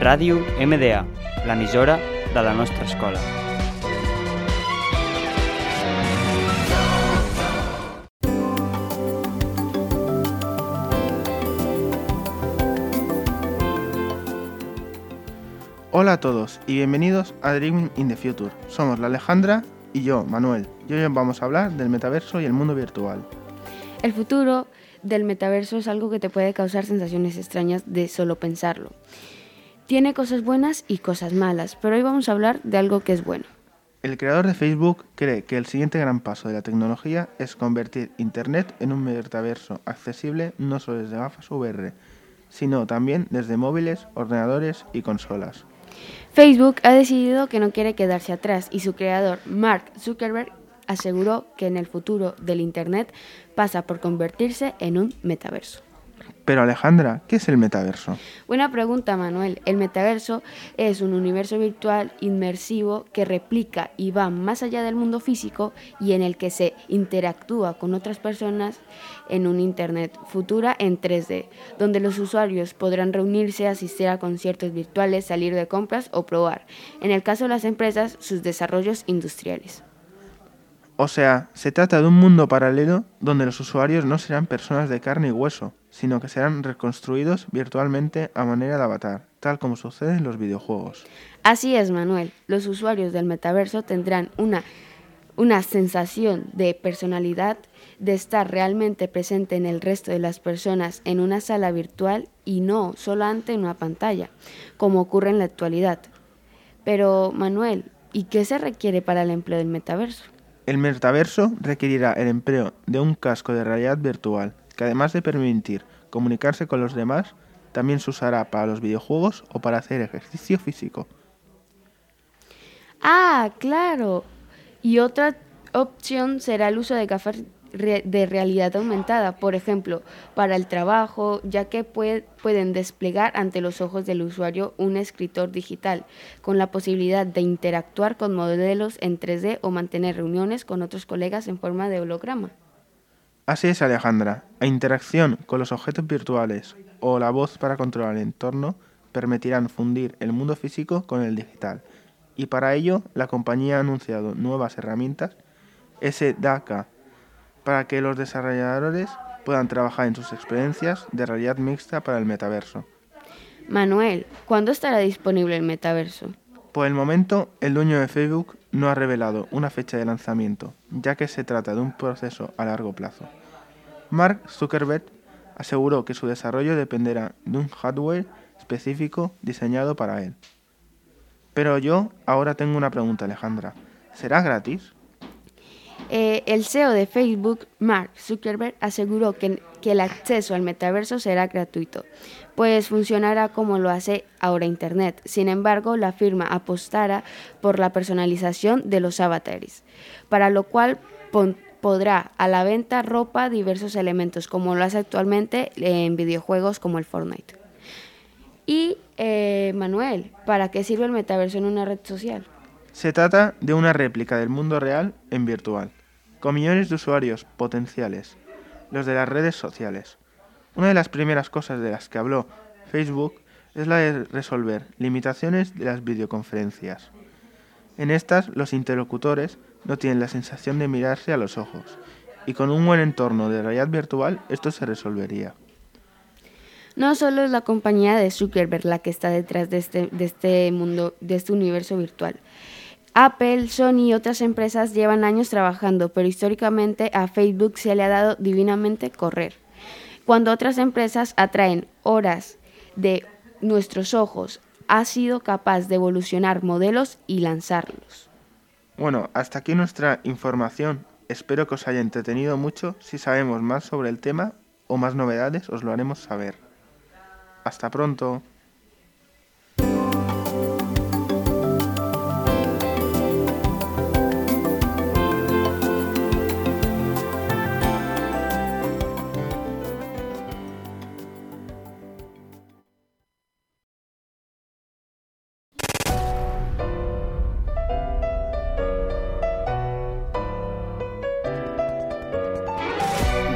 Ràdio MDA, l'emissora de la nostra escola. Hola a todos y bienvenidos a Dreaming in the Future. Somos la Alejandra y yo, Manuel. Y hoy vamos a hablar del metaverso y el mundo virtual. El futuro del metaverso es algo que te puede causar sensaciones extrañas de solo pensarlo. Tiene cosas buenas y cosas malas, pero hoy vamos a hablar de algo que es bueno. El creador de Facebook cree que el siguiente gran paso de la tecnología es convertir Internet en un metaverso accesible no solo desde gafas VR, sino también desde móviles, ordenadores y consolas. Facebook ha decidido que no quiere quedarse atrás y su creador, Mark Zuckerberg, aseguró que en el futuro del Internet pasa por convertirse en un metaverso. Pero Alejandra, ¿qué es el metaverso? Buena pregunta, Manuel. El metaverso es un universo virtual inmersivo que replica y va más allá del mundo físico y en el que se interactúa con otras personas en un Internet futura en 3D, donde los usuarios podrán reunirse, asistir a conciertos virtuales, salir de compras o probar, en el caso de las empresas, sus desarrollos industriales. O sea, se trata de un mundo paralelo donde los usuarios no serán personas de carne y hueso, sino que serán reconstruidos virtualmente a manera de avatar, tal como sucede en los videojuegos. Así es, Manuel. Los usuarios del metaverso tendrán una, una sensación de personalidad, de estar realmente presente en el resto de las personas en una sala virtual y no solo ante una pantalla, como ocurre en la actualidad. Pero, Manuel, ¿y qué se requiere para el empleo del metaverso? El metaverso requerirá el empleo de un casco de realidad virtual, que además de permitir comunicarse con los demás, también se usará para los videojuegos o para hacer ejercicio físico. Ah, claro. Y otra opción será el uso de gafas de realidad aumentada, por ejemplo, para el trabajo, ya que pueden desplegar ante los ojos del usuario un escritor digital, con la posibilidad de interactuar con modelos en 3D o mantener reuniones con otros colegas en forma de holograma. Así es, Alejandra. La interacción con los objetos virtuales o la voz para controlar el entorno permitirán fundir el mundo físico con el digital. Y para ello, la compañía ha anunciado nuevas herramientas SDK para que los desarrolladores puedan trabajar en sus experiencias de realidad mixta para el metaverso. Manuel, ¿cuándo estará disponible el metaverso? Por el momento, el dueño de Facebook no ha revelado una fecha de lanzamiento, ya que se trata de un proceso a largo plazo. Mark Zuckerberg aseguró que su desarrollo dependerá de un hardware específico diseñado para él. Pero yo ahora tengo una pregunta, Alejandra. ¿Será gratis? Eh, el CEO de Facebook, Mark Zuckerberg, aseguró que, que, el acceso al metaverso será gratuito, pues funcionará como lo hace ahora Internet. Sin embargo, la firma apostará por la personalización de los avatares, para lo cual podrá a la venta ropa diversos elementos, como lo hace actualmente en videojuegos como el Fortnite. Y, eh, Manuel, ¿para qué sirve el metaverso en una red social? Se trata de una réplica del mundo real en virtual con millones de usuarios potenciales, los de las redes sociales. Una de las primeras cosas de las que habló Facebook es la de resolver limitaciones de las videoconferencias. En estas, los interlocutores no tienen la sensación de mirarse a los ojos, y con un buen entorno de realidad virtual esto se resolvería. No solo es la compañía de Zuckerberg la que está detrás de este, de este mundo, de este universo virtual. Apple, Sony y otras empresas llevan años trabajando, pero históricamente a Facebook se le ha dado divinamente correr. Cuando otras empresas atraen horas de nuestros ojos, ha sido capaz de evolucionar modelos y lanzarlos. Bueno, hasta aquí nuestra información. Espero que os haya entretenido mucho. Si sabemos más sobre el tema o más novedades, os lo haremos saber. Hasta pronto.